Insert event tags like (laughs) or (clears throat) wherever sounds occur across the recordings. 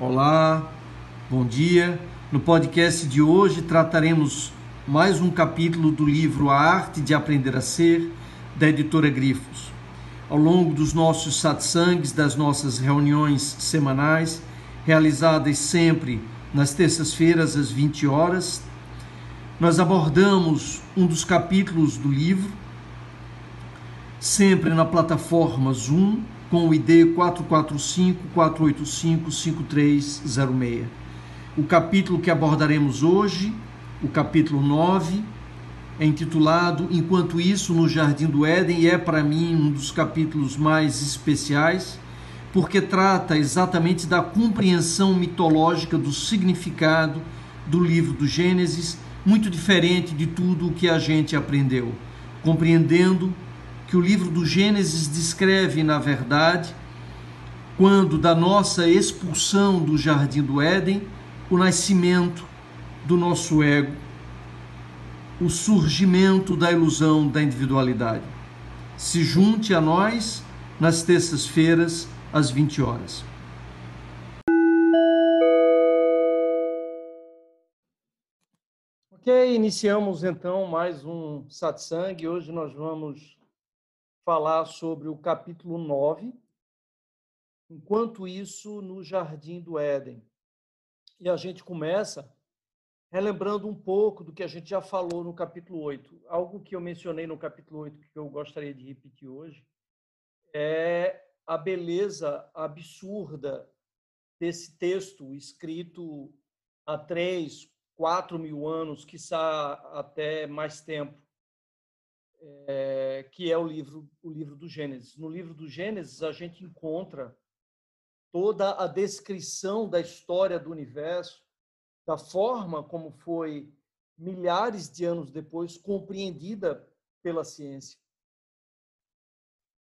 Olá, bom dia. No podcast de hoje trataremos mais um capítulo do livro A Arte de Aprender a Ser, da editora Grifos. Ao longo dos nossos satsangs, das nossas reuniões semanais, realizadas sempre nas terças-feiras às 20 horas, nós abordamos um dos capítulos do livro, sempre na plataforma Zoom, com o ID 445-485-5306. O capítulo que abordaremos hoje, o capítulo 9, é intitulado Enquanto Isso no Jardim do Éden e é para mim um dos capítulos mais especiais, porque trata exatamente da compreensão mitológica do significado do livro do Gênesis, muito diferente de tudo o que a gente aprendeu, compreendendo que o livro do Gênesis descreve, na verdade, quando da nossa expulsão do jardim do Éden, o nascimento do nosso ego, o surgimento da ilusão da individualidade. Se junte a nós nas terças-feiras às 20 horas. Ok, iniciamos então mais um satsang. Hoje nós vamos falar sobre o capítulo 9, enquanto isso no Jardim do Éden. E a gente começa relembrando um pouco do que a gente já falou no capítulo 8. Algo que eu mencionei no capítulo 8 que eu gostaria de repetir hoje é a beleza absurda desse texto escrito há três, quatro mil anos, quiçá até mais tempo, é, que é o livro, o livro do Gênesis. No livro do Gênesis, a gente encontra toda a descrição da história do universo, da forma como foi, milhares de anos depois, compreendida pela ciência,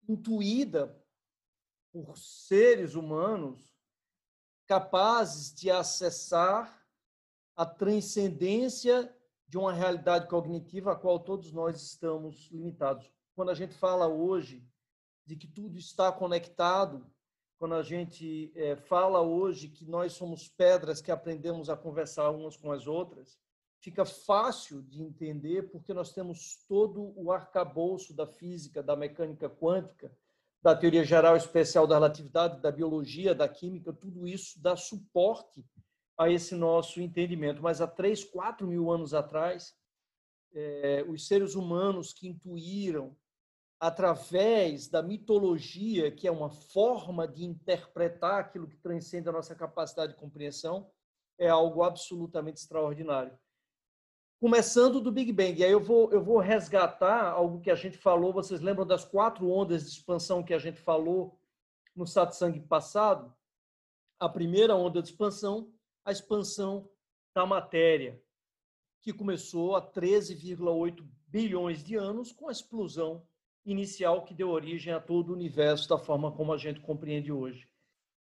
intuída por seres humanos capazes de acessar a transcendência de uma realidade cognitiva a qual todos nós estamos limitados. Quando a gente fala hoje de que tudo está conectado, quando a gente é, fala hoje que nós somos pedras que aprendemos a conversar umas com as outras, fica fácil de entender porque nós temos todo o arcabouço da física, da mecânica quântica, da teoria geral especial da relatividade, da biologia, da química, tudo isso dá suporte a esse nosso entendimento. Mas há três, quatro mil anos atrás, é, os seres humanos que intuíram, através da mitologia, que é uma forma de interpretar aquilo que transcende a nossa capacidade de compreensão, é algo absolutamente extraordinário. Começando do Big Bang, e aí eu vou, eu vou resgatar algo que a gente falou. Vocês lembram das quatro ondas de expansão que a gente falou no satsang passado? A primeira onda de expansão a expansão da matéria, que começou há 13,8 bilhões de anos com a explosão inicial que deu origem a todo o universo da forma como a gente compreende hoje.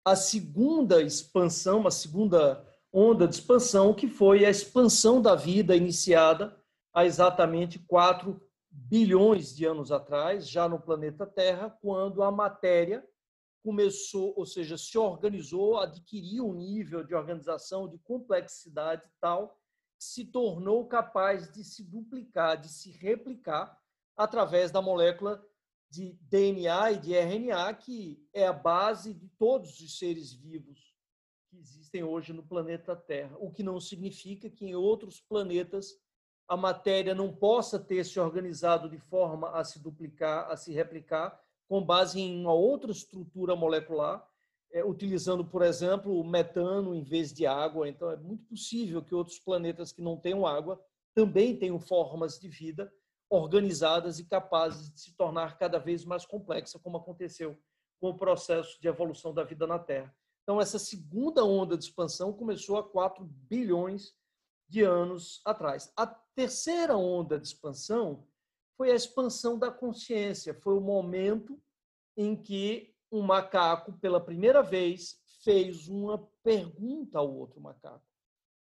A segunda expansão, a segunda onda de expansão, que foi a expansão da vida iniciada há exatamente 4 bilhões de anos atrás, já no planeta Terra, quando a matéria começou, ou seja, se organizou, adquiriu um nível de organização, de complexidade tal, que se tornou capaz de se duplicar, de se replicar através da molécula de DNA e de RNA, que é a base de todos os seres vivos que existem hoje no planeta Terra. O que não significa que em outros planetas a matéria não possa ter se organizado de forma a se duplicar, a se replicar, com base em uma outra estrutura molecular, é, utilizando, por exemplo, metano em vez de água. Então, é muito possível que outros planetas que não tenham água também tenham formas de vida organizadas e capazes de se tornar cada vez mais complexa, como aconteceu com o processo de evolução da vida na Terra. Então, essa segunda onda de expansão começou há 4 bilhões de anos atrás. A terceira onda de expansão foi a expansão da consciência. Foi o momento em que um macaco, pela primeira vez, fez uma pergunta ao outro macaco.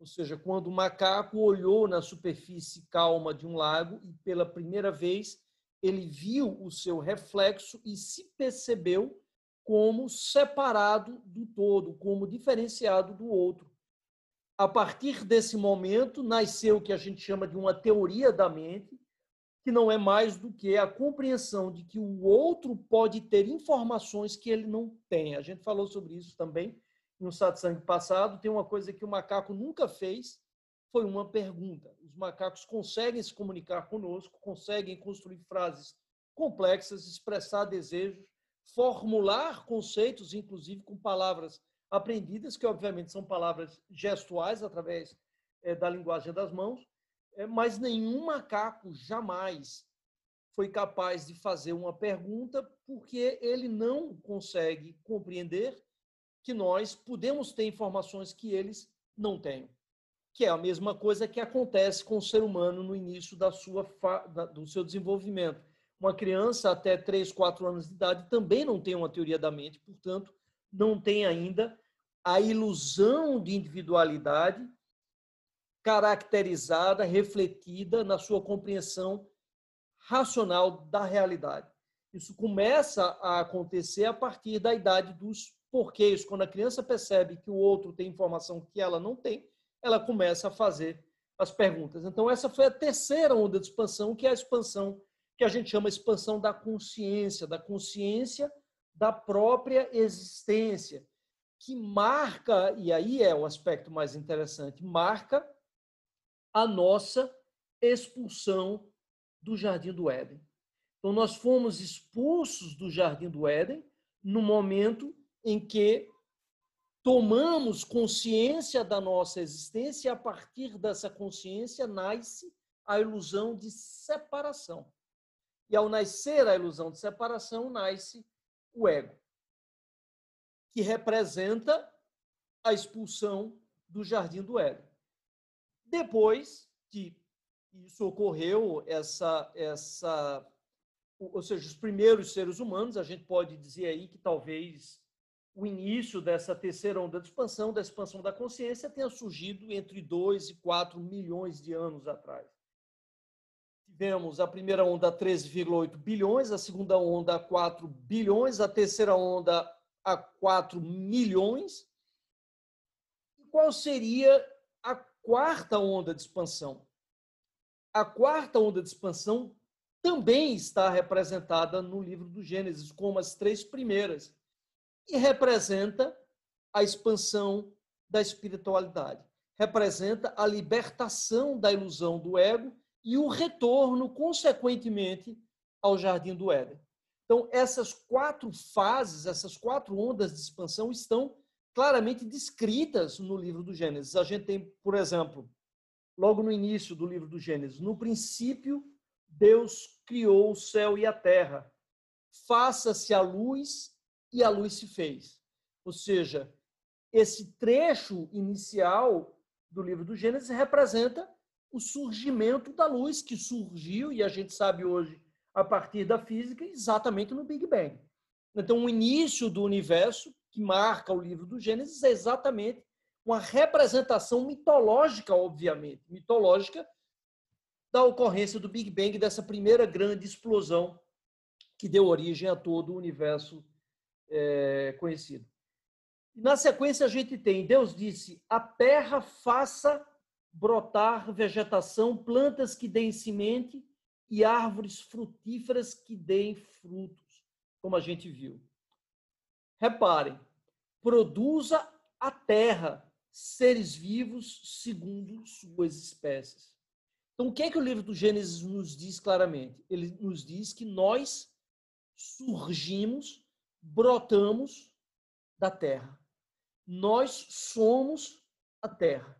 Ou seja, quando o macaco olhou na superfície calma de um lago e pela primeira vez ele viu o seu reflexo e se percebeu como separado do todo, como diferenciado do outro. A partir desse momento, nasceu o que a gente chama de uma teoria da mente, que não é mais do que a compreensão de que o outro pode ter informações que ele não tem. A gente falou sobre isso também no satsang passado. Tem uma coisa que o macaco nunca fez, foi uma pergunta. Os macacos conseguem se comunicar conosco, conseguem construir frases complexas, expressar desejos, formular conceitos, inclusive com palavras aprendidas, que obviamente são palavras gestuais através é, da linguagem das mãos, mas nenhum macaco jamais foi capaz de fazer uma pergunta porque ele não consegue compreender que nós podemos ter informações que eles não têm. Que é a mesma coisa que acontece com o ser humano no início da sua, do seu desenvolvimento. Uma criança até 3, 4 anos de idade também não tem uma teoria da mente, portanto, não tem ainda a ilusão de individualidade caracterizada, refletida na sua compreensão racional da realidade. Isso começa a acontecer a partir da idade dos porquês. Quando a criança percebe que o outro tem informação que ela não tem, ela começa a fazer as perguntas. Então, essa foi a terceira onda de expansão, que é a expansão que a gente chama de expansão da consciência, da consciência da própria existência, que marca, e aí é o aspecto mais interessante, marca a nossa expulsão do Jardim do Éden. Então, nós fomos expulsos do Jardim do Éden no momento em que tomamos consciência da nossa existência e, a partir dessa consciência, nasce a ilusão de separação. E, ao nascer a ilusão de separação, nasce o ego, que representa a expulsão do Jardim do Éden. Depois que isso ocorreu, essa, essa, ou seja, os primeiros seres humanos, a gente pode dizer aí que talvez o início dessa terceira onda de expansão, da expansão da consciência, tenha surgido entre 2 e 4 milhões de anos atrás. Tivemos a primeira onda 13,8 bilhões, a segunda onda 4 bilhões, a terceira onda a 4 milhões. E qual seria quarta onda de expansão. A quarta onda de expansão também está representada no livro do Gênesis, como as três primeiras, e representa a expansão da espiritualidade. Representa a libertação da ilusão do ego e o retorno, consequentemente, ao jardim do Éden. Então, essas quatro fases, essas quatro ondas de expansão estão claramente descritas no livro do Gênesis. A gente tem, por exemplo, logo no início do livro do Gênesis, no princípio, Deus criou o céu e a terra. Faça-se a luz e a luz se fez. Ou seja, esse trecho inicial do livro do Gênesis representa o surgimento da luz que surgiu, e a gente sabe hoje, a partir da física, exatamente no Big Bang. Então, o início do universo que marca o livro do Gênesis é exatamente uma representação mitológica, obviamente, mitológica da ocorrência do Big Bang, dessa primeira grande explosão que deu origem a todo o universo é, conhecido. Na sequência, a gente tem: Deus disse, a terra faça brotar vegetação, plantas que deem semente e árvores frutíferas que deem frutos, como a gente viu. Reparem, produza a terra seres vivos segundo suas espécies. Então, o que é que o livro do Gênesis nos diz claramente? Ele nos diz que nós surgimos, brotamos da terra. Nós somos a terra.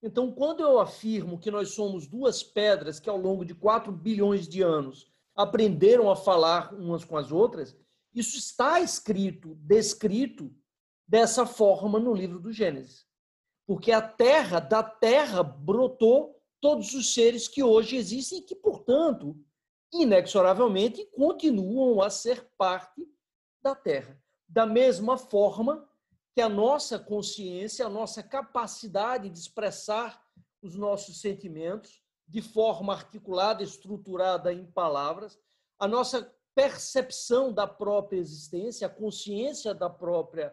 Então, quando eu afirmo que nós somos duas pedras que ao longo de 4 bilhões de anos aprenderam a falar umas com as outras, isso está escrito, descrito dessa forma no livro do Gênesis. Porque a terra, da terra brotou todos os seres que hoje existem e que, portanto, inexoravelmente continuam a ser parte da terra. Da mesma forma que a nossa consciência, a nossa capacidade de expressar os nossos sentimentos de forma articulada, estruturada em palavras, a nossa percepção da própria existência, a consciência da própria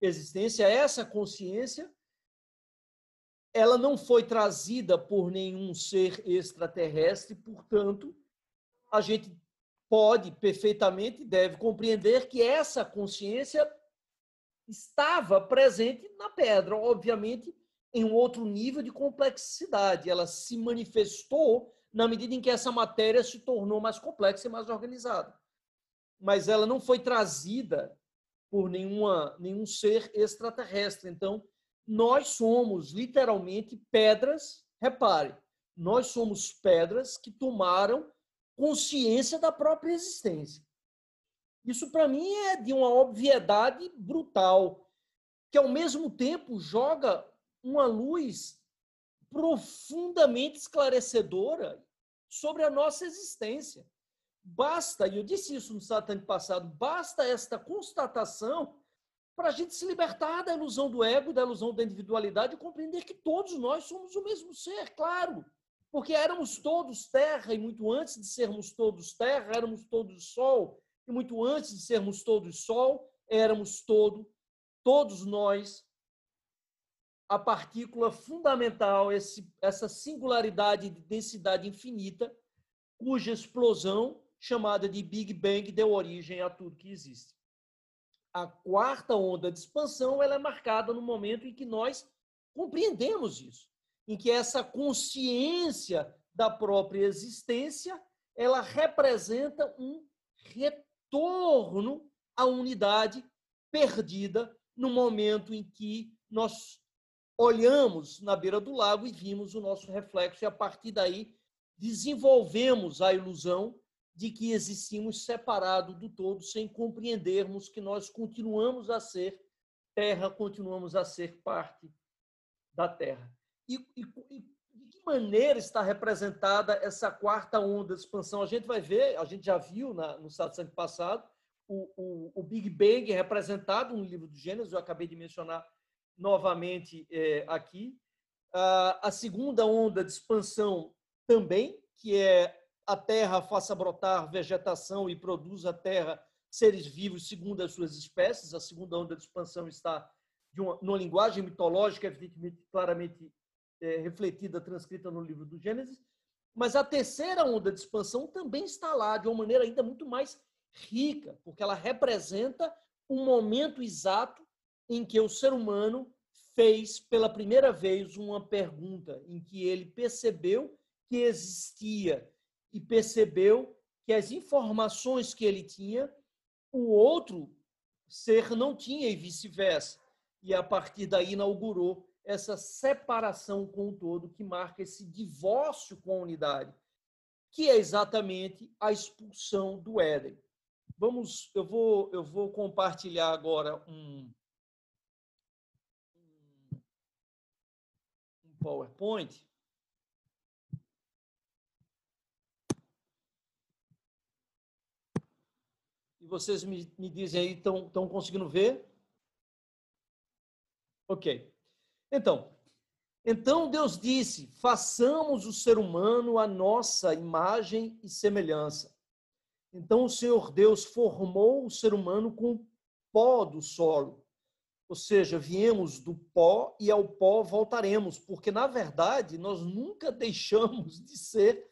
existência, essa consciência, ela não foi trazida por nenhum ser extraterrestre, portanto, a gente pode perfeitamente deve compreender que essa consciência estava presente na pedra, obviamente em um outro nível de complexidade. Ela se manifestou na medida em que essa matéria se tornou mais complexa e mais organizada. Mas ela não foi trazida por nenhuma, nenhum ser extraterrestre. Então, nós somos literalmente pedras, repare, nós somos pedras que tomaram consciência da própria existência. Isso, para mim, é de uma obviedade brutal, que, ao mesmo tempo, joga uma luz profundamente esclarecedora sobre a nossa existência. Basta, e eu disse isso no sábado passado, basta esta constatação para a gente se libertar da ilusão do ego, da ilusão da individualidade e compreender que todos nós somos o mesmo ser, claro. Porque éramos todos terra e muito antes de sermos todos terra, éramos todos sol, e muito antes de sermos todos sol, éramos todo, todos nós a partícula fundamental, esse, essa singularidade de densidade infinita, cuja explosão, chamada de Big Bang, deu origem a tudo que existe. A quarta onda de expansão ela é marcada no momento em que nós compreendemos isso, em que essa consciência da própria existência ela representa um retorno à unidade perdida no momento em que nós olhamos na beira do lago e vimos o nosso reflexo, e a partir daí desenvolvemos a ilusão de que existimos separados do todo, sem compreendermos que nós continuamos a ser terra, continuamos a ser parte da terra. E, e, e de que maneira está representada essa quarta onda de expansão? A gente vai ver, a gente já viu na, no satsang passado, o, o, o Big Bang representado no livro do Gênesis, eu acabei de mencionar novamente é, aqui. A segunda onda de expansão também, que é a terra faça brotar vegetação e produza a terra seres vivos segundo as suas espécies. A segunda onda de expansão está de uma, numa linguagem mitológica, evidentemente, claramente é, refletida, transcrita no livro do Gênesis. Mas a terceira onda de expansão também está lá de uma maneira ainda muito mais rica, porque ela representa um momento exato em que o ser humano fez pela primeira vez uma pergunta, em que ele percebeu que existia e percebeu que as informações que ele tinha, o outro ser não tinha e vice-versa. E a partir daí inaugurou essa separação com o todo que marca esse divórcio com a unidade, que é exatamente a expulsão do Éden. Vamos, eu vou, eu vou compartilhar agora um, PowerPoint. E vocês me, me dizem aí, estão conseguindo ver? Ok. Então, então Deus disse: façamos o ser humano a nossa imagem e semelhança. Então o Senhor Deus formou o ser humano com pó do solo ou seja, viemos do pó e ao pó voltaremos, porque na verdade nós nunca (laughs) deixamos de ser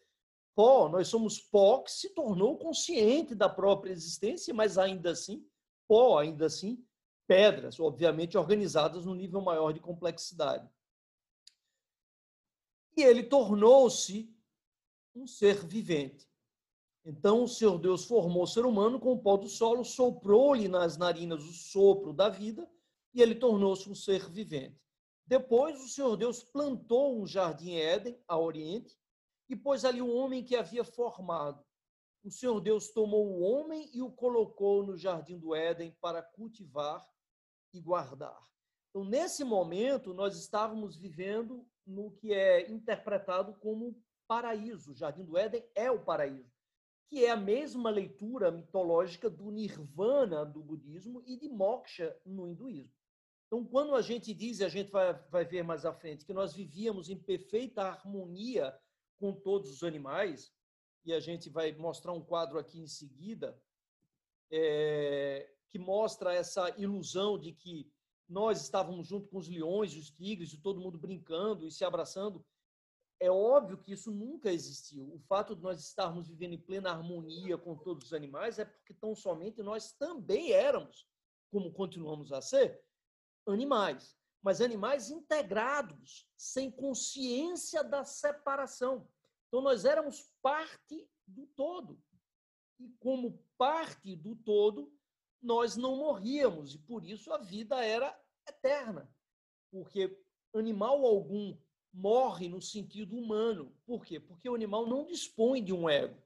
pó, nós somos pó que se tornou consciente da própria existência, mas ainda assim, pó, ainda assim, pedras, obviamente organizadas no nível maior de complexidade. E ele tornou-se um ser vivente. Então o Senhor Deus formou o ser humano com o pó do solo, soprou-lhe nas narinas o sopro da vida e ele tornou-se um ser vivente. Depois, o Senhor Deus plantou um jardim Éden, a oriente, e pôs ali o homem que havia formado. O Senhor Deus tomou o homem e o colocou no jardim do Éden para cultivar e guardar. Então, nesse momento, nós estávamos vivendo no que é interpretado como paraíso. O jardim do Éden é o paraíso que é a mesma leitura mitológica do nirvana do budismo e de moksha no hinduísmo. Então, quando a gente diz, e a gente vai, vai ver mais à frente, que nós vivíamos em perfeita harmonia com todos os animais, e a gente vai mostrar um quadro aqui em seguida, é, que mostra essa ilusão de que nós estávamos junto com os leões, os tigres, e todo mundo brincando e se abraçando. É óbvio que isso nunca existiu. O fato de nós estarmos vivendo em plena harmonia com todos os animais é porque tão somente nós também éramos, como continuamos a ser, animais. Mas animais integrados, sem consciência da separação. Então nós éramos parte do todo. E como parte do todo, nós não morríamos e por isso a vida era eterna. Porque animal algum morre no sentido humano. Por quê? Porque o animal não dispõe de um ego.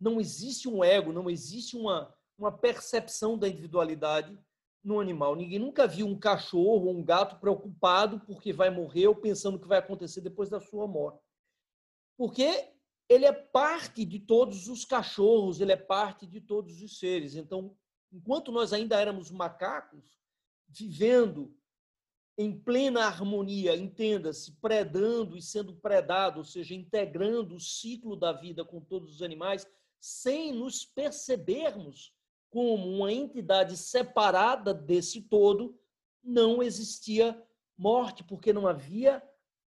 Não existe um ego, não existe uma, uma percepção da individualidade no animal. Ninguém nunca viu um cachorro ou um gato preocupado porque vai morrer ou pensando o que vai acontecer depois da sua morte. Porque ele é parte de todos os cachorros, ele é parte de todos os seres. Então, enquanto nós ainda éramos macacos, vivendo em plena harmonia, entenda-se, predando e sendo predado, ou seja, integrando o ciclo da vida com todos os animais, sem nos percebermos como uma entidade separada desse todo, não existia morte, porque não havia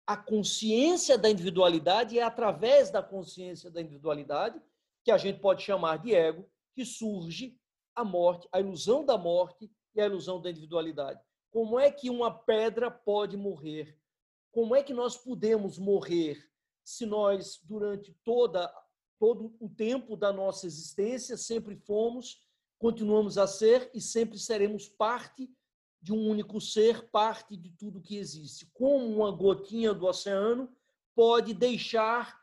a consciência da individualidade, e é através da consciência da individualidade que a gente pode chamar de ego, que surge a morte, a ilusão da morte e a ilusão da individualidade. Como é que uma pedra pode morrer? Como é que nós podemos morrer se nós, durante toda, todo o tempo da nossa existência, sempre fomos, continuamos a ser e sempre seremos parte de um único ser, parte de tudo que existe. Como uma gotinha do oceano pode deixar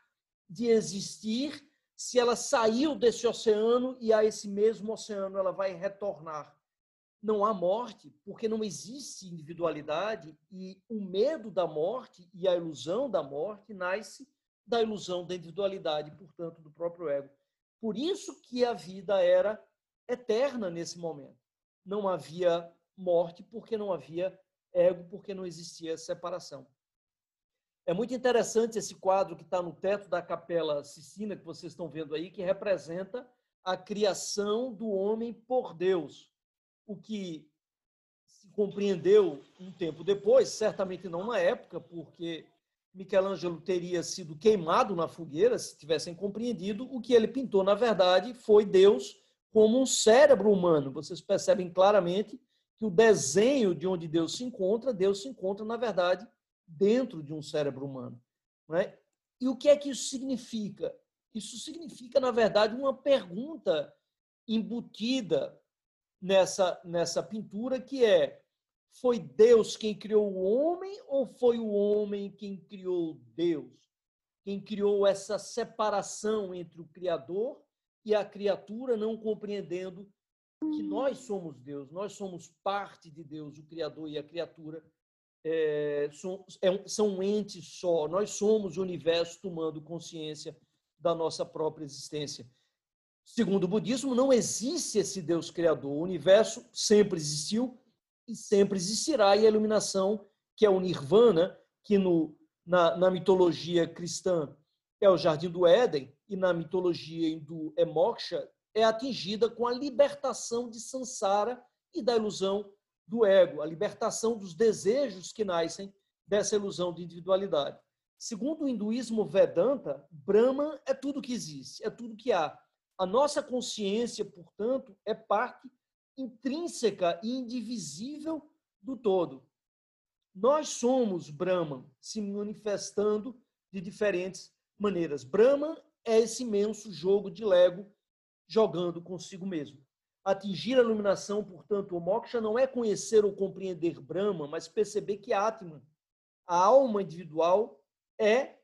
de existir se ela saiu desse oceano e a esse mesmo oceano ela vai retornar. Não há morte, porque não existe individualidade e o medo da morte e a ilusão da morte nasce da ilusão da individualidade, portanto, do próprio ego. Por isso que a vida era eterna nesse momento. Não havia morte porque não havia ego, porque não existia separação. É muito interessante esse quadro que está no teto da Capela Sistina, que vocês estão vendo aí, que representa a criação do homem por Deus. O que se compreendeu um tempo depois, certamente não na época, porque Michelangelo teria sido queimado na fogueira se tivessem compreendido. O que ele pintou, na verdade, foi Deus como um cérebro humano. Vocês percebem claramente que o desenho de onde Deus se encontra, Deus se encontra, na verdade, dentro de um cérebro humano. Não é? E o que é que isso significa? Isso significa, na verdade, uma pergunta embutida nessa, nessa pintura, que é: foi Deus quem criou o homem ou foi o homem quem criou Deus? Quem criou essa separação entre o Criador e a criatura, não compreendendo que nós somos Deus, nós somos parte de Deus, o Criador e a criatura é, são, é, são um ente só. Nós somos o universo tomando consciência da nossa própria existência. Segundo o budismo, não existe esse Deus criador. O universo sempre existiu e sempre existirá. E a iluminação, que é o nirvana, que no, na, na mitologia cristã é o jardim do Éden, e na mitologia hindu é moksha, é atingida com a libertação de Sansara e da ilusão do ego, a libertação dos desejos que nascem dessa ilusão de individualidade. Segundo o hinduísmo Vedanta, Brahman é tudo que existe, é tudo que há. A nossa consciência, portanto, é parte intrínseca e indivisível do todo. Nós somos Brahman, se manifestando de diferentes maneiras. Brahman é esse imenso jogo de Lego jogando consigo mesmo. Atingir a iluminação, portanto, o moksha não é conhecer ou compreender Brahma, mas perceber que Atman, a alma individual, é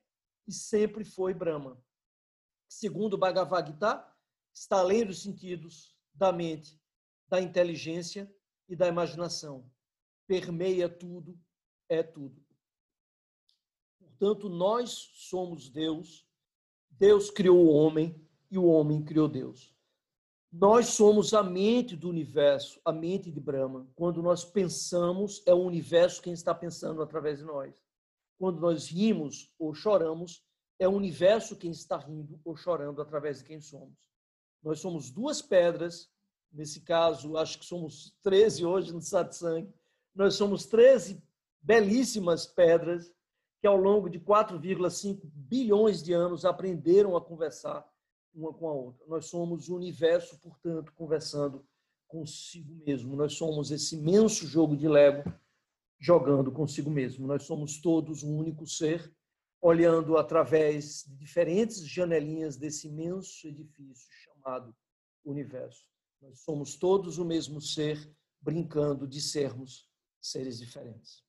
e sempre foi Brahma. Segundo Bhagavad Gita, está além dos sentidos, da mente, da inteligência e da imaginação. Permeia tudo, é tudo. Portanto, nós somos Deus, Deus criou o homem e o homem criou Deus. Nós somos a mente do universo, a mente de Brahma. Quando nós pensamos, é o universo quem está pensando através de nós. Quando nós rimos ou choramos, é o universo quem está rindo ou chorando através de quem somos. Nós somos duas pedras nesse caso, acho que somos 13 hoje no satsang, nós somos 13 belíssimas pedras que ao longo de 4,5 bilhões de anos aprenderam a conversar uma com a outra. Nós somos o universo, portanto, conversando consigo mesmo. Nós somos esse imenso jogo de Lego jogando consigo mesmo. Nós somos todos um único ser, olhando através de diferentes janelinhas desse imenso edifício chamado universo. Nós somos todos o mesmo ser, brincando de sermos seres diferentes.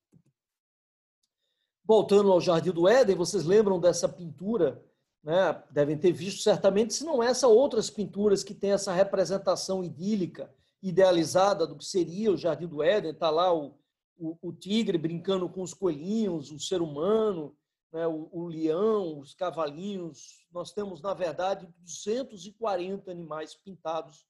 Voltando ao Jardim do Éden, vocês lembram dessa pintura? Né? Devem ter visto certamente, se não essa, outras pinturas que têm essa representação idílica, idealizada do que seria o Jardim do Éden. Está lá o, o, o, tigre brincando com os coelhinhos, o ser humano, né? o, o leão, os cavalinhos. Nós temos, na verdade, 240 animais pintados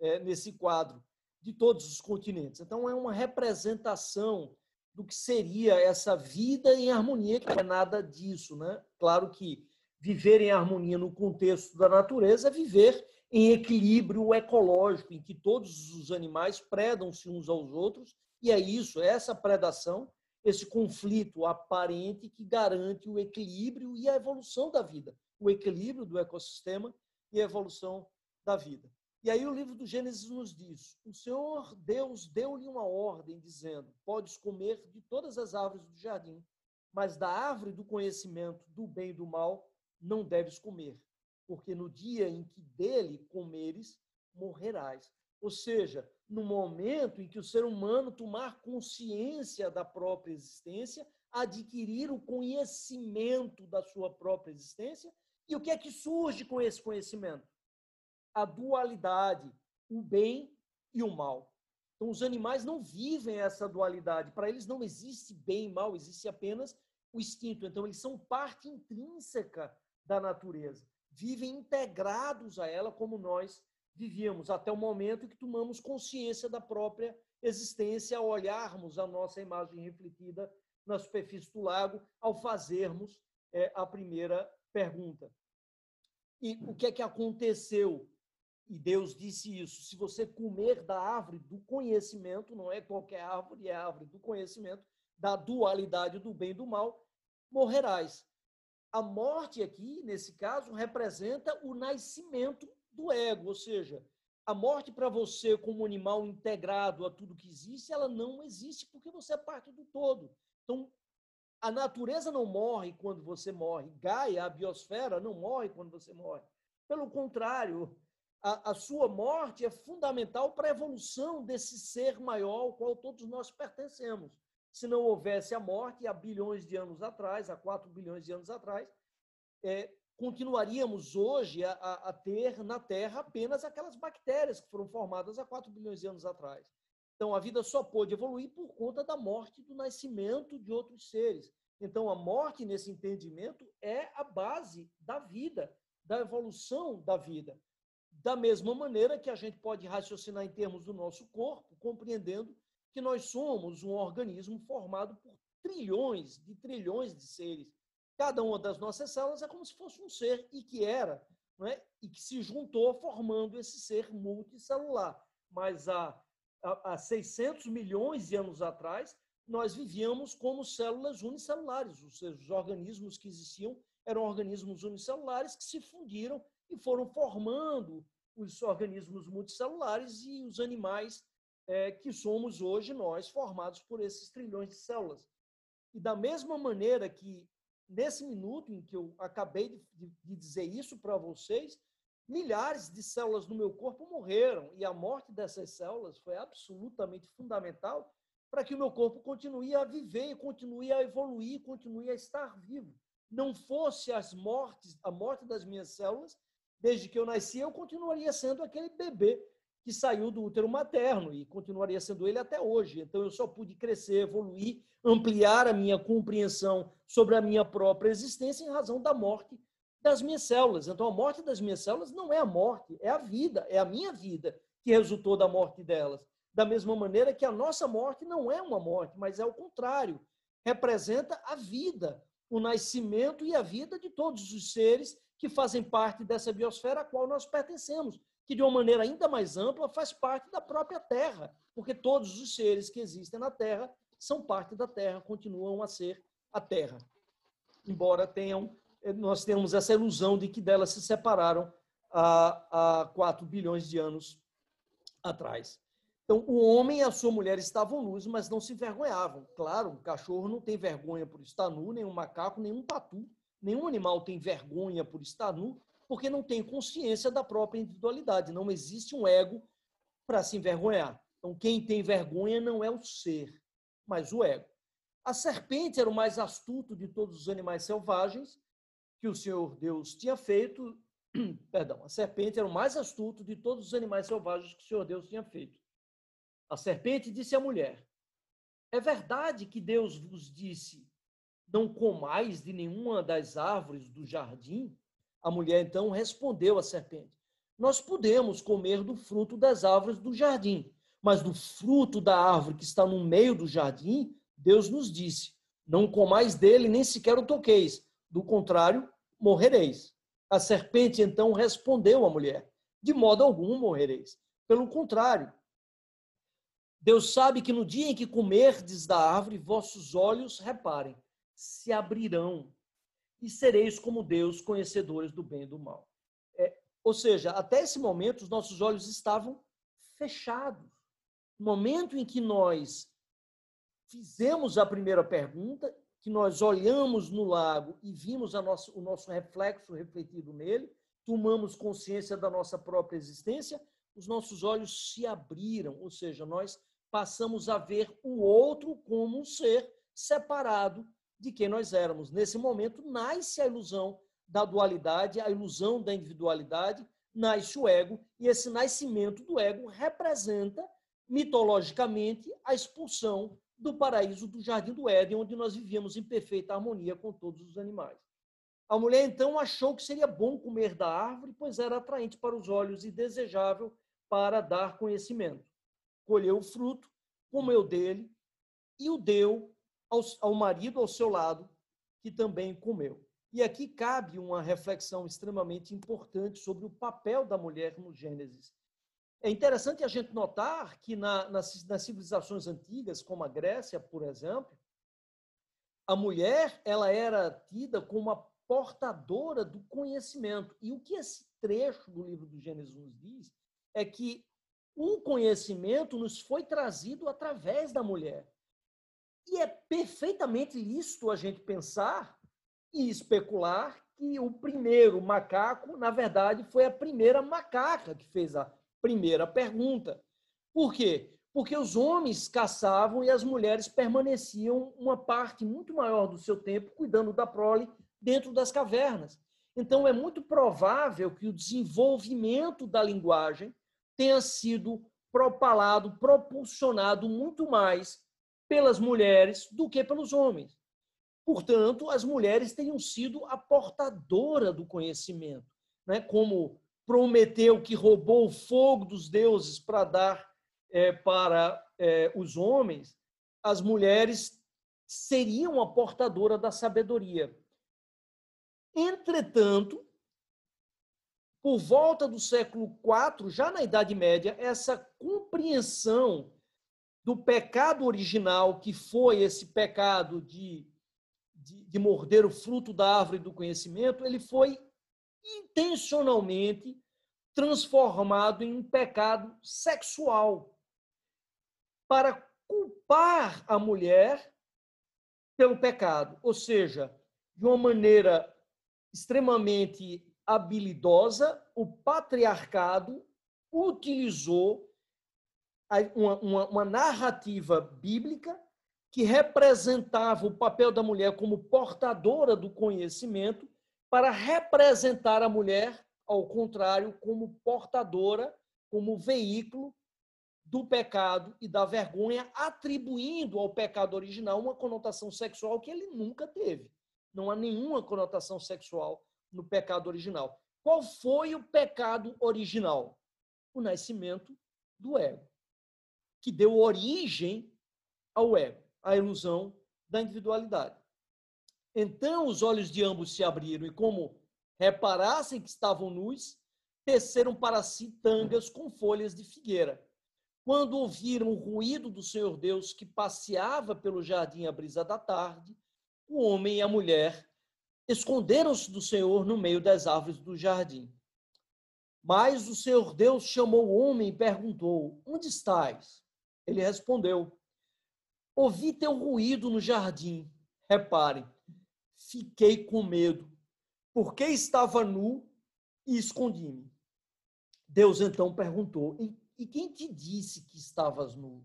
é, nesse quadro, de todos os continentes. Então, é uma representação do que seria essa vida em harmonia, que não é nada disso. Né? Claro que viver em harmonia no contexto da natureza é viver em equilíbrio ecológico, em que todos os animais predam-se uns aos outros, e é isso, é essa predação, esse conflito aparente que garante o equilíbrio e a evolução da vida, o equilíbrio do ecossistema e a evolução da vida. E aí o livro do Gênesis nos diz: o Senhor Deus deu-lhe uma ordem, dizendo: Podes comer de todas as árvores do jardim, mas da árvore do conhecimento do bem e do mal não deves comer, porque no dia em que dele comeres, morrerás. Ou seja, no momento em que o ser humano tomar consciência da própria existência, adquirir o conhecimento da sua própria existência, e o que é que surge com esse conhecimento? A dualidade, o bem e o mal. Então, os animais não vivem essa dualidade. Para eles não existe bem e mal, existe apenas o instinto. Então, eles são parte intrínseca da natureza. Vivem integrados a ela como nós vivíamos, até o momento em que tomamos consciência da própria existência, ao olharmos a nossa imagem refletida na superfície do lago, ao fazermos é, a primeira pergunta. E o que é que aconteceu e Deus disse isso: se você comer da árvore do conhecimento, não é qualquer árvore, é a árvore do conhecimento, da dualidade do bem e do mal, morrerás. A morte aqui, nesse caso, representa o nascimento do ego, ou seja, a morte para você como animal integrado a tudo que existe, ela não existe porque você é parte do todo. Então, a natureza não morre quando você morre. Gaia, a biosfera, não morre quando você morre. Pelo contrário, a, a sua morte é fundamental para a evolução desse ser maior ao qual todos nós pertencemos. Se não houvesse a morte, há bilhões de anos atrás, há 4 bilhões de anos atrás, é, continuaríamos hoje a, a, ter na Terra apenas aquelas bactérias que foram formadas há 4 bilhões de anos atrás. Então, a vida só pôde evoluir por conta da morte do nascimento de outros seres. Então, a morte, nesse entendimento, é a base da vida, da evolução da vida. Da mesma maneira que a gente pode raciocinar em termos do nosso corpo, compreendendo que nós somos um organismo formado por trilhões de trilhões de seres. Cada uma das nossas células é como se fosse um ser e que era, não é? e que se juntou formando esse ser multicelular. Mas há, há, há 600 milhões de anos atrás, nós vivíamos como células unicelulares, ou seja, os organismos que existiam eram organismos unicelulares que se fundiram e foram formando os organismos multicelulares e os animais é, que somos hoje nós, formados por esses trilhões de células. E da mesma maneira que, nesse minuto em que eu acabei de, de dizer isso para vocês, milhares de células no meu corpo morreram e a morte dessas células foi absolutamente fundamental para que o meu corpo continue a viver, continue a evoluir, continue a estar vivo. Não fosse as mortes, a morte das minhas células, desde que eu nasci, eu continuaria sendo aquele bebê que saiu do útero materno e continuaria sendo ele até hoje. Então eu só pude crescer, evoluir, ampliar a minha compreensão sobre a minha própria existência em razão da morte das minhas células. Então a morte das minhas células não é a morte, é a vida, é a minha vida que resultou da morte delas. Da mesma maneira que a nossa morte não é uma morte, mas é o contrário. Representa a vida, o nascimento e a vida de todos os seres que fazem parte dessa biosfera a qual nós pertencemos, que de uma maneira ainda mais ampla faz parte da própria Terra, porque todos os seres que existem na Terra são parte da Terra, continuam a ser a Terra. Embora tenham, nós tenhamos essa ilusão de que delas se separaram há, há 4 bilhões de anos atrás. Então, o homem e a sua mulher estavam nus, mas não se envergonhavam. Claro, o cachorro não tem vergonha por estar nu, nem um macaco, nem um tatu. Nenhum animal tem vergonha por estar nu, porque não tem consciência da própria individualidade. Não existe um ego para se envergonhar. Então, quem tem vergonha não é o ser, mas o ego. A serpente era o mais astuto de todos os animais selvagens que o Senhor Deus tinha feito. (clears throat) Perdão, a serpente era o mais astuto de todos os animais selvagens que o Senhor Deus tinha feito. A serpente disse à mulher: É verdade que Deus vos disse: Não comais de nenhuma das árvores do jardim? A mulher então respondeu à serpente: Nós podemos comer do fruto das árvores do jardim, mas do fruto da árvore que está no meio do jardim, Deus nos disse: Não comais dele, nem sequer o toqueis, do contrário, morrereis. A serpente então respondeu à mulher: De modo algum morrereis. Pelo contrário, Deus sabe que no dia em que comerdes da árvore, vossos olhos, reparem, se abrirão e sereis como Deus, conhecedores do bem e do mal. É, ou seja, até esse momento, os nossos olhos estavam fechados. No momento em que nós fizemos a primeira pergunta, que nós olhamos no lago e vimos nossa, o nosso reflexo refletido nele, tomamos consciência da nossa própria existência, os nossos olhos se abriram, ou seja, nós passamos a ver o outro como um ser separado de quem nós éramos. Nesse momento, nasce a ilusão da dualidade, a ilusão da individualidade, nasce o ego, e esse nascimento do ego representa, mitologicamente, a expulsão do paraíso do Jardim do Éden, onde nós vivíamos em perfeita harmonia com todos os animais. A mulher, então, achou que seria bom comer da árvore, pois era atraente para os olhos e desejável para dar conhecimento. Colheu o fruto, comeu dele e o deu ao, ao marido ao seu lado, que também comeu. E aqui cabe uma reflexão extremamente importante sobre o papel da mulher no Gênesis. É interessante a gente notar que na, nas, nas, civilizações antigas, como a Grécia, por exemplo, a mulher ela era tida como uma portadora do conhecimento. E o que esse trecho do livro do Gênesis nos diz é que o conhecimento nos foi trazido através da mulher. E é perfeitamente lícito a gente pensar e especular que o primeiro macaco, na verdade, foi a primeira macaca que fez a primeira pergunta. Por quê? Porque os homens caçavam e as mulheres permaneciam uma parte muito maior do seu tempo cuidando da prole dentro das cavernas. Então, é muito provável que o desenvolvimento da linguagem tenha sido propalado, propulsionado muito mais pelas mulheres do que pelos homens. Portanto, as mulheres teriam sido a portadora do conhecimento, né? como Prometeu que roubou o fogo dos deuses para dar é, para é, os homens, as mulheres seriam a portadora da sabedoria. Entretanto, por volta do século IV, já na Idade Média, essa compreensão do pecado original, que foi esse pecado de, de, de, morder o fruto da árvore do conhecimento, ele foi intencionalmente transformado em um pecado sexual. Para culpar a mulher pelo pecado, ou seja, de uma maneira extremamente habilidosa, o patriarcado utilizou uma, uma, uma narrativa bíblica que representava o papel da mulher como portadora do conhecimento para representar a mulher, ao contrário, como portadora, como veículo do pecado e da vergonha, atribuindo ao pecado original uma conotação sexual que ele nunca teve. Não há nenhuma conotação sexual no pecado original. Qual foi o pecado original? O nascimento do ego que deu origem ao ego, à ilusão da individualidade. Então os olhos de ambos se abriram e, como reparassem que estavam nus, teceram para si tangas com folhas de figueira. Quando ouviram o ruído do Senhor Deus que passeava pelo jardim à brisa da tarde, o homem e a mulher esconderam-se do Senhor no meio das árvores do jardim. Mas o Senhor Deus chamou o homem e perguntou: Onde estás? Ele respondeu: Ouvi teu ruído no jardim. Repare, fiquei com medo, porque estava nu e escondi-me. Deus então perguntou: E quem te disse que estavas nu?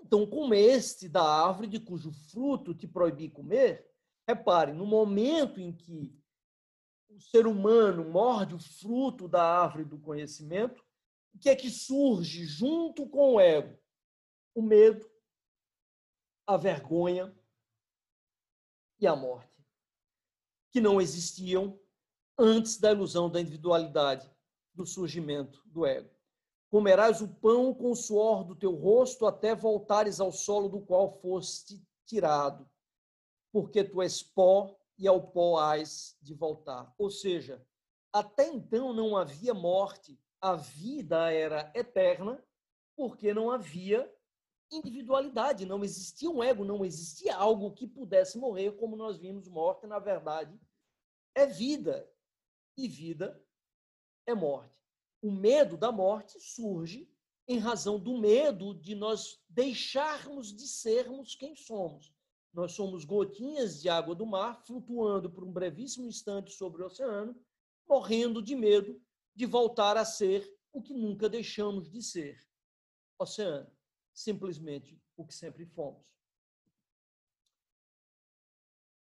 Então comeste da árvore de cujo fruto te proibi comer? Repare, no momento em que o ser humano morde o fruto da árvore do conhecimento, o que é que surge junto com o ego? O medo, a vergonha e a morte, que não existiam antes da ilusão da individualidade, do surgimento do ego. Comerás o pão com o suor do teu rosto até voltares ao solo do qual foste tirado, porque tu és pó e ao pó hás de voltar. Ou seja, até então não havia morte, a vida era eterna, porque não havia individualidade, não existia um ego, não existia algo que pudesse morrer, como nós vimos, morte, na verdade, é vida, e vida é morte. O medo da morte surge em razão do medo de nós deixarmos de sermos quem somos. Nós somos gotinhas de água do mar flutuando por um brevíssimo instante sobre o oceano, morrendo de medo de voltar a ser o que nunca deixamos de ser. Oceano, simplesmente o que sempre fomos.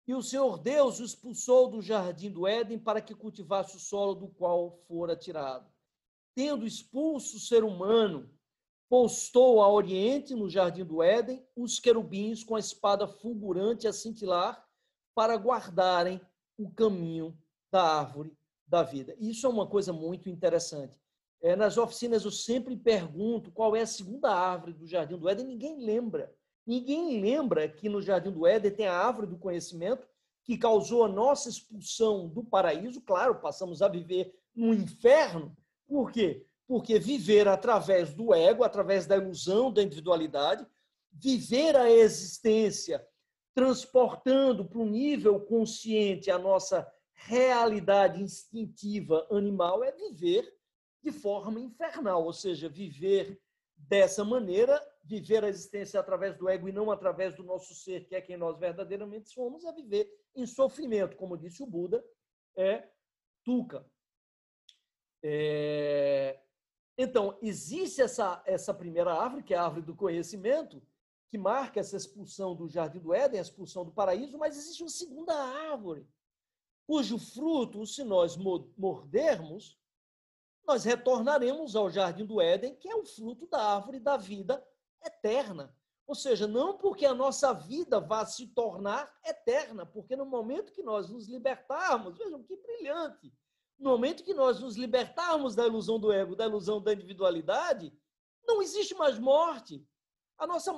E o Senhor Deus o expulsou do jardim do Éden para que cultivasse o solo do qual fora tirado. Tendo expulso o ser humano, postou a oriente, no jardim do Éden, os querubins com a espada fulgurante a cintilar para guardarem o caminho da árvore da vida. Isso é uma coisa muito interessante. É, nas oficinas eu sempre pergunto qual é a segunda árvore do jardim do Éden, ninguém lembra. Ninguém lembra que no Jardim do Éden tem a árvore do conhecimento que causou a nossa expulsão do paraíso. Claro, passamos a viver no inferno. Por quê? Porque viver através do ego, através da ilusão da individualidade, viver a existência transportando para o nível consciente a nossa realidade instintiva animal é viver de forma infernal, ou seja, viver dessa maneira viver a existência através do ego e não através do nosso ser, que é quem nós verdadeiramente somos, é viver em sofrimento, como disse o Buda, é tuca. É... Então, existe essa, essa primeira árvore, que é a árvore do conhecimento, que marca essa expulsão do jardim do Éden, a expulsão do paraíso, mas existe uma segunda árvore, cujo fruto, se nós mordermos, nós retornaremos ao jardim do Éden, que é o fruto da árvore da vida eterna. Ou seja, não porque a nossa vida vá se tornar eterna, porque no momento que nós nos libertarmos, vejam que brilhante, no momento que nós nos libertarmos da ilusão do ego, da ilusão da individualidade, não existe mais morte. A nossa,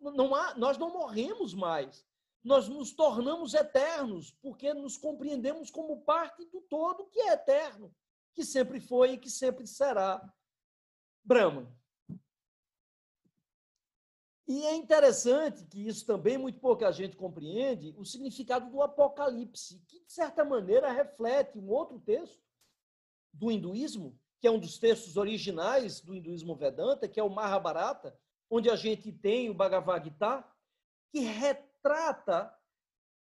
não há, nós não morremos mais. Nós nos tornamos eternos, porque nos compreendemos como parte do todo que é eterno, que sempre foi e que sempre será. Brahma. E é interessante que isso também muito pouca gente compreende, o significado do Apocalipse, que de certa maneira reflete um outro texto do hinduísmo, que é um dos textos originais do hinduísmo Vedanta, que é o Mahabharata, onde a gente tem o Bhagavad Gita, que retrata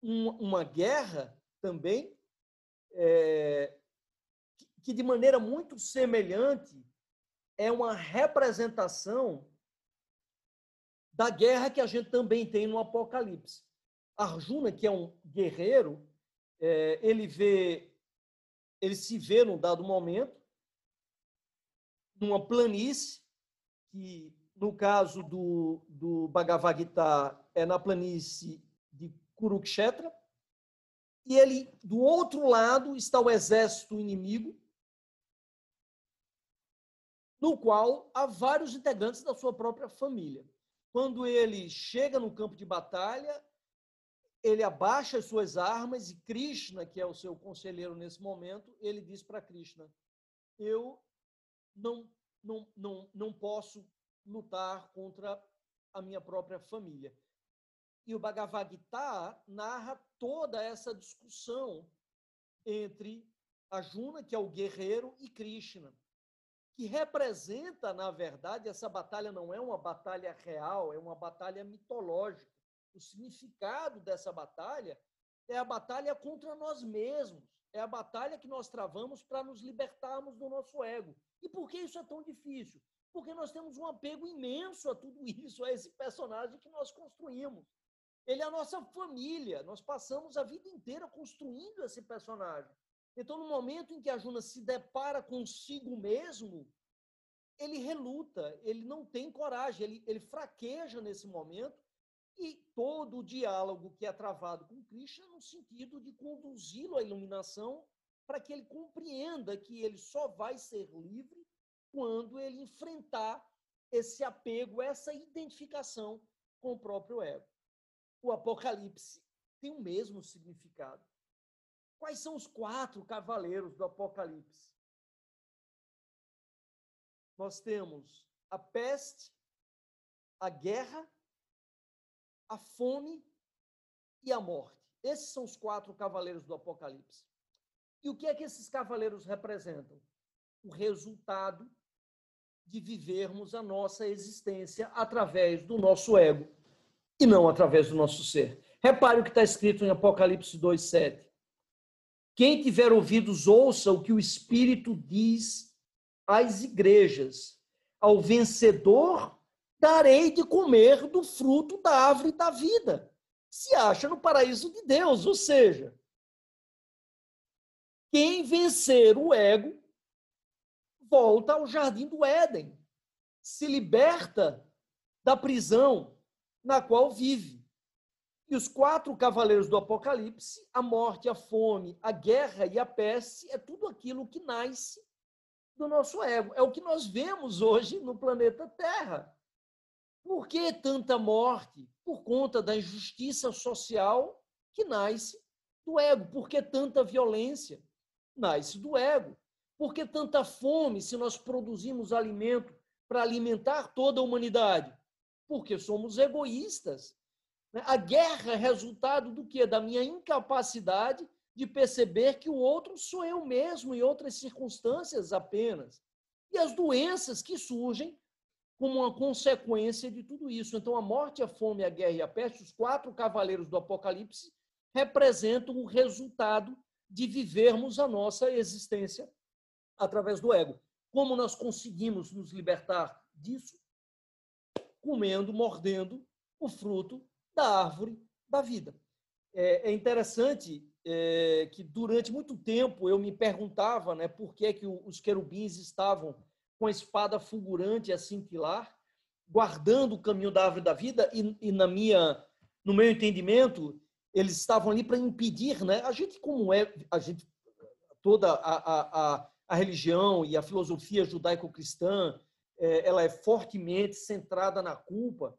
uma guerra também, é, que de maneira muito semelhante é uma representação da guerra que a gente também tem no Apocalipse. Arjuna, que é um guerreiro, é, ele vê, ele se vê num dado momento numa planície que no caso do, do Bhagavad Gita é na planície de Kurukshetra, e ele do outro lado está o exército inimigo, no qual há vários integrantes da sua própria família. Quando ele chega no campo de batalha, ele abaixa as suas armas e Krishna, que é o seu conselheiro nesse momento, ele diz para Krishna: eu não, não, não, não posso lutar contra a minha própria família. E o Bhagavad Gita narra toda essa discussão entre Arjuna, que é o guerreiro, e Krishna, que representa, na verdade, essa batalha não é uma batalha real, é uma batalha mitológica. O significado dessa batalha é a batalha contra nós mesmos, é a batalha que nós travamos para nos libertarmos do nosso ego. E por que isso é tão difícil? Porque nós temos um apego imenso a tudo isso, a esse personagem que nós construímos. Ele é a nossa família, nós passamos a vida inteira construindo esse personagem. Então, no momento em que a Juna se depara consigo mesmo, ele reluta, ele não tem coragem, ele, ele fraqueja nesse momento e todo o diálogo que é travado com Krishna no sentido de conduzi-lo à iluminação para que ele compreenda que ele só vai ser livre quando ele enfrentar esse apego, essa identificação com o próprio ego. O Apocalipse tem o mesmo significado. Quais são os quatro cavaleiros do Apocalipse? Nós temos a peste, a guerra, a fome e a morte. Esses são os quatro cavaleiros do Apocalipse. E o que é que esses cavaleiros representam? O resultado de vivermos a nossa existência através do nosso ego e não através do nosso ser. Repare o que está escrito em Apocalipse 2,7. Quem tiver ouvidos, ouça o que o Espírito diz às igrejas. Ao vencedor, darei de comer do fruto da árvore da vida. Se acha no paraíso de Deus, ou seja, quem vencer o ego volta ao jardim do Éden, se liberta da prisão na qual vive. E os quatro cavaleiros do Apocalipse, a morte, a fome, a guerra e a peste, é tudo aquilo que nasce do nosso ego. É o que nós vemos hoje no planeta Terra. Por que tanta morte? Por conta da injustiça social que nasce do ego. Por que tanta violência? Nasce do ego. Por que tanta fome se nós produzimos alimento para alimentar toda a humanidade? Porque somos egoístas. Né? A guerra é resultado do quê? Da minha incapacidade de perceber que o outro sou eu mesmo em outras circunstâncias apenas. E as doenças que surgem como uma consequência de tudo isso. Então, a morte, a fome, a guerra e a peste, os quatro cavaleiros do Apocalipse, representam o resultado de vivermos a nossa existência através do ego. Como nós conseguimos nos libertar disso? Comendo, mordendo o fruto da árvore da vida. É, é interessante é, que durante muito tempo eu me perguntava né, por que, é que os querubins estavam com a espada fulgurante a cintilar, guardando o caminho da árvore da vida, e, e na minha, no meu entendimento, eles estavam ali para impedir, né? A gente, como é, a gente, toda a, a, a, a religião e a filosofia judaico-cristã, é, ela é fortemente centrada na culpa,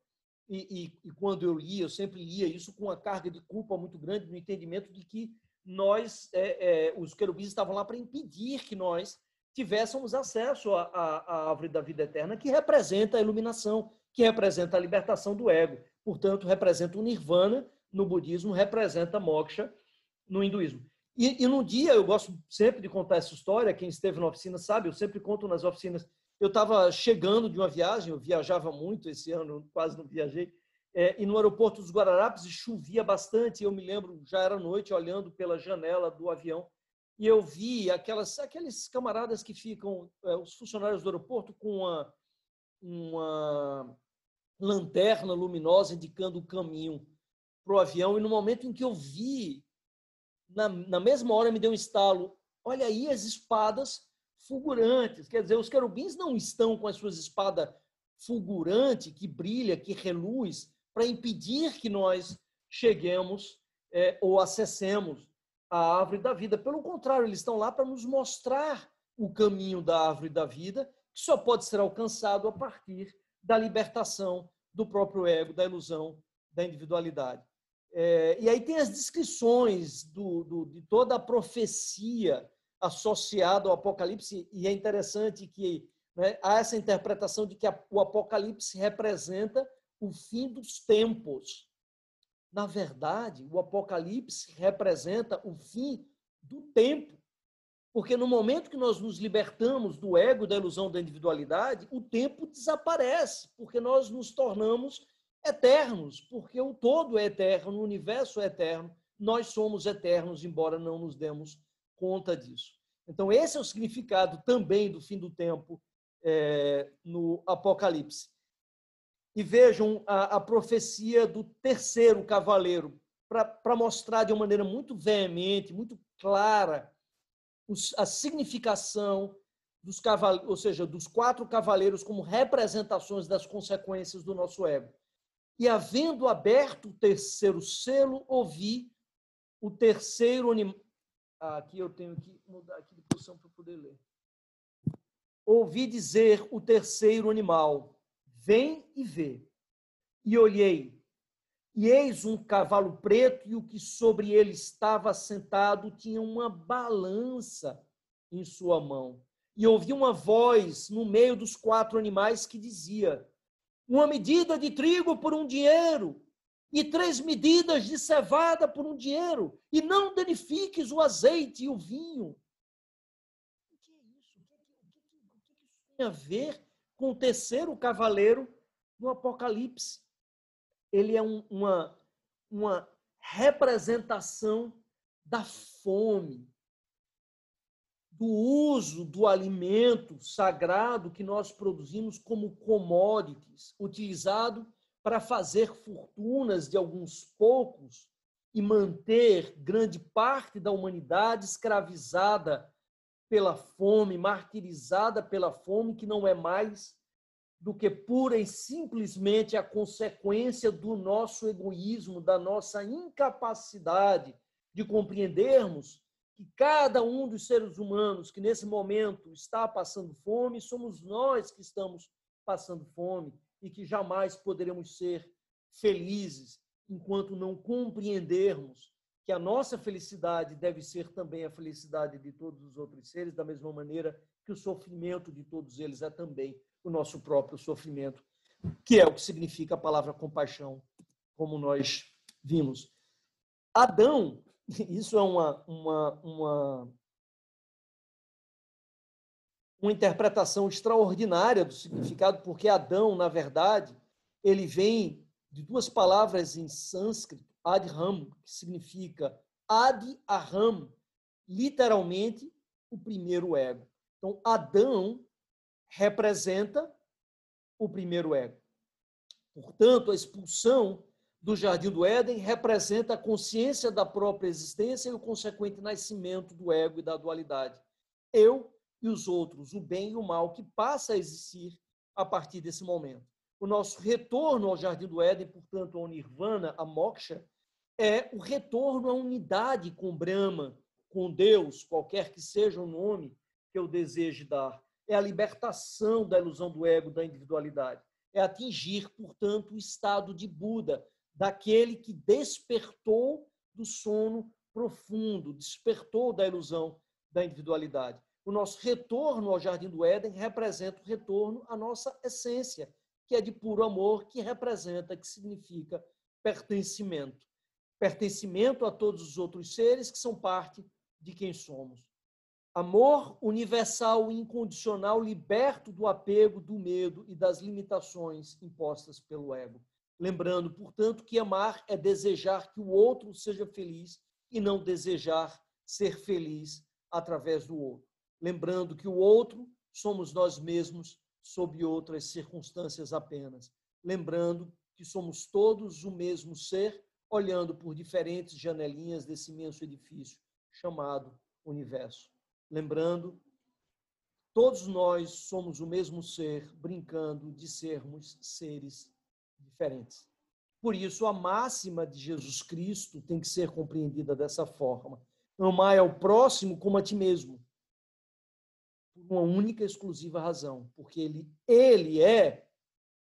e, e, e, quando eu lia, eu sempre lia isso com uma carga de culpa muito grande, no entendimento de que nós, é, é, os querubins estavam lá para impedir que nós tivéssemos acesso à, à, à árvore da vida eterna, que representa a iluminação, que representa a libertação do ego. Portanto, representa o nirvana no budismo, representa moksha no hinduísmo. E, e num dia, eu gosto sempre de contar essa história, quem esteve na oficina sabe, eu sempre conto nas oficinas eu estava chegando de uma viagem, eu viajava muito esse ano, quase não viajei, é, e no aeroporto dos Guararapes chovia bastante. Eu me lembro, já era noite, olhando pela janela do avião, e eu vi aquelas, aqueles camaradas que ficam, é, os funcionários do aeroporto, com uma, uma lanterna luminosa indicando o caminho para o avião. E no momento em que eu vi, na, na mesma hora me deu um estalo: olha aí as espadas fulgurantes. Quer dizer, os querubins não estão com as suas espadas fulgurante, que brilha, que reluz, para impedir que nós cheguemos é, ou acessemos a árvore da vida. Pelo contrário, eles estão lá para nos mostrar o caminho da árvore da vida, que só pode ser alcançado a partir da libertação do próprio ego, da ilusão da individualidade. É, e aí tem as descrições do, do, de toda a profecia associado ao Apocalipse, e é interessante que né, há essa interpretação de que o Apocalipse representa o fim dos tempos. Na verdade, o Apocalipse representa o fim do tempo. Porque no momento que nós nos libertamos do ego, da ilusão da individualidade, o tempo desaparece, porque nós nos tornamos eternos, porque o todo é eterno, o universo é eterno, nós somos eternos, embora não nos demos conta disso. Então, esse é o significado também do fim do tempo é, no Apocalipse. E vejam a, a profecia do terceiro cavaleiro, para mostrar de uma maneira muito veemente, muito clara, os, a significação dos cavaleiros, ou seja, dos quatro cavaleiros como representações das consequências do nosso ego. E havendo aberto o terceiro selo, ouvi o terceiro aqui eu tenho que mudar aqui de posição para poder ler. Ouvi dizer o terceiro animal: Vem e vê. E olhei, e eis um cavalo preto, e o que sobre ele estava sentado tinha uma balança em sua mão. E ouvi uma voz no meio dos quatro animais que dizia: uma medida de trigo por um dinheiro, e três medidas de cevada por um dinheiro, e não danifiques o azeite e o vinho. O que é isso? O que, isso tem a ver com o terceiro cavaleiro do Apocalipse? Ele é um, uma, uma representação da fome, do uso do alimento sagrado que nós produzimos como commodities, utilizado para fazer fortunas de alguns poucos e manter grande parte da humanidade escravizada pela fome, martirizada pela fome, que não é mais do que pura e simplesmente a consequência do nosso egoísmo, da nossa incapacidade de compreendermos que cada um dos seres humanos que nesse momento está passando fome, somos nós que estamos passando fome e que jamais poderemos ser felizes enquanto não compreendermos que a nossa felicidade deve ser também a felicidade de todos os outros seres, da mesma maneira que o sofrimento de todos eles é também o nosso próprio sofrimento, que é o que significa a palavra compaixão, como nós vimos. Adão (laughs) isso é uma, uma, uma, uma interpretação extraordinária do significado, porque Adão, na verdade, ele vem de duas palavras em sânscrito, adham, que significa ad aham, literalmente o primeiro ego. Então, Adão representa o primeiro ego. Portanto, a expulsão do Jardim do Éden representa a consciência da própria existência e o consequente nascimento do ego e da dualidade. Eu e os outros, o bem e o mal, que passa a existir a partir desse momento. O nosso retorno ao Jardim do Éden, portanto, ao Nirvana, a Moksha, é o retorno à unidade com Brahma, com Deus, qualquer que seja o nome que eu deseje dar. É a libertação da ilusão do ego, da individualidade. É atingir, portanto, o estado de Buda, daquele que despertou do sono profundo, despertou da ilusão da individualidade. O nosso retorno ao jardim do Éden representa o retorno à nossa essência, que é de puro amor, que representa, que significa pertencimento. Pertencimento a todos os outros seres que são parte de quem somos. Amor universal e incondicional, liberto do apego, do medo e das limitações impostas pelo ego. Lembrando, portanto, que amar é desejar que o outro seja feliz e não desejar ser feliz através do outro. Lembrando que o outro somos nós mesmos sob outras circunstâncias apenas. Lembrando que somos todos o mesmo ser, olhando por diferentes janelinhas desse imenso edifício chamado universo. Lembrando, todos nós somos o mesmo ser, brincando de sermos seres diferentes. Por isso, a máxima de Jesus Cristo tem que ser compreendida dessa forma: amar ao próximo como a ti mesmo. Por uma única e exclusiva razão, porque ele, ele é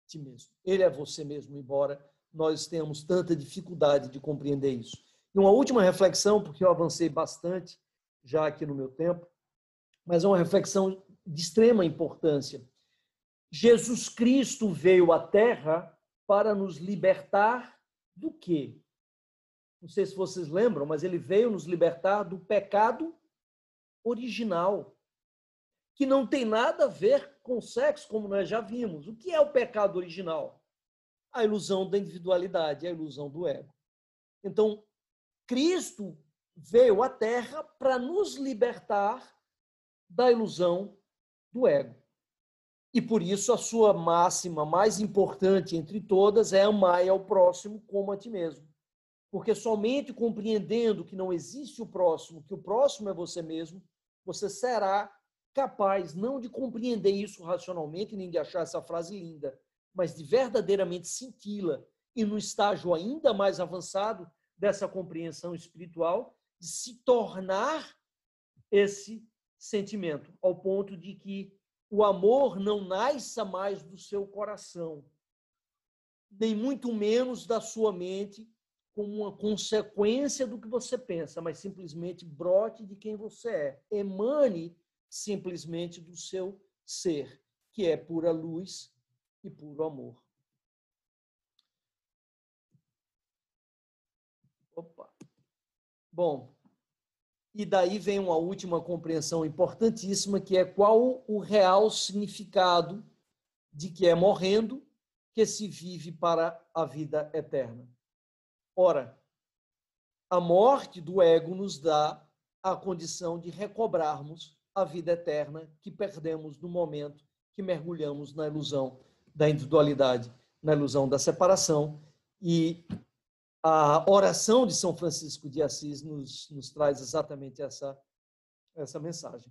ti mesmo. Ele é você mesmo, embora nós tenhamos tanta dificuldade de compreender isso. E uma última reflexão, porque eu avancei bastante já aqui no meu tempo, mas é uma reflexão de extrema importância. Jesus Cristo veio à Terra para nos libertar do quê? Não sei se vocês lembram, mas ele veio nos libertar do pecado original, que não tem nada a ver com sexo, como nós já vimos. O que é o pecado original? A ilusão da individualidade, a ilusão do ego. Então, Cristo veio à Terra para nos libertar da ilusão do ego. E por isso a sua máxima mais importante entre todas é amar ao próximo como a ti mesmo. Porque somente compreendendo que não existe o próximo, que o próximo é você mesmo, você será capaz não de compreender isso racionalmente, nem de achar essa frase linda, mas de verdadeiramente senti-la e no estágio ainda mais avançado dessa compreensão espiritual, de se tornar esse sentimento, ao ponto de que o amor não nasça mais do seu coração, nem muito menos da sua mente, como uma consequência do que você pensa, mas simplesmente brote de quem você é, emane simplesmente do seu ser, que é pura luz e puro amor. Opa. Bom, e daí vem uma última compreensão importantíssima, que é qual o real significado de que é morrendo que se vive para a vida eterna. Ora, a morte do ego nos dá a condição de recobrarmos a vida eterna que perdemos no momento que mergulhamos na ilusão da individualidade, na ilusão da separação e a oração de São Francisco de Assis nos, nos traz exatamente essa, essa mensagem.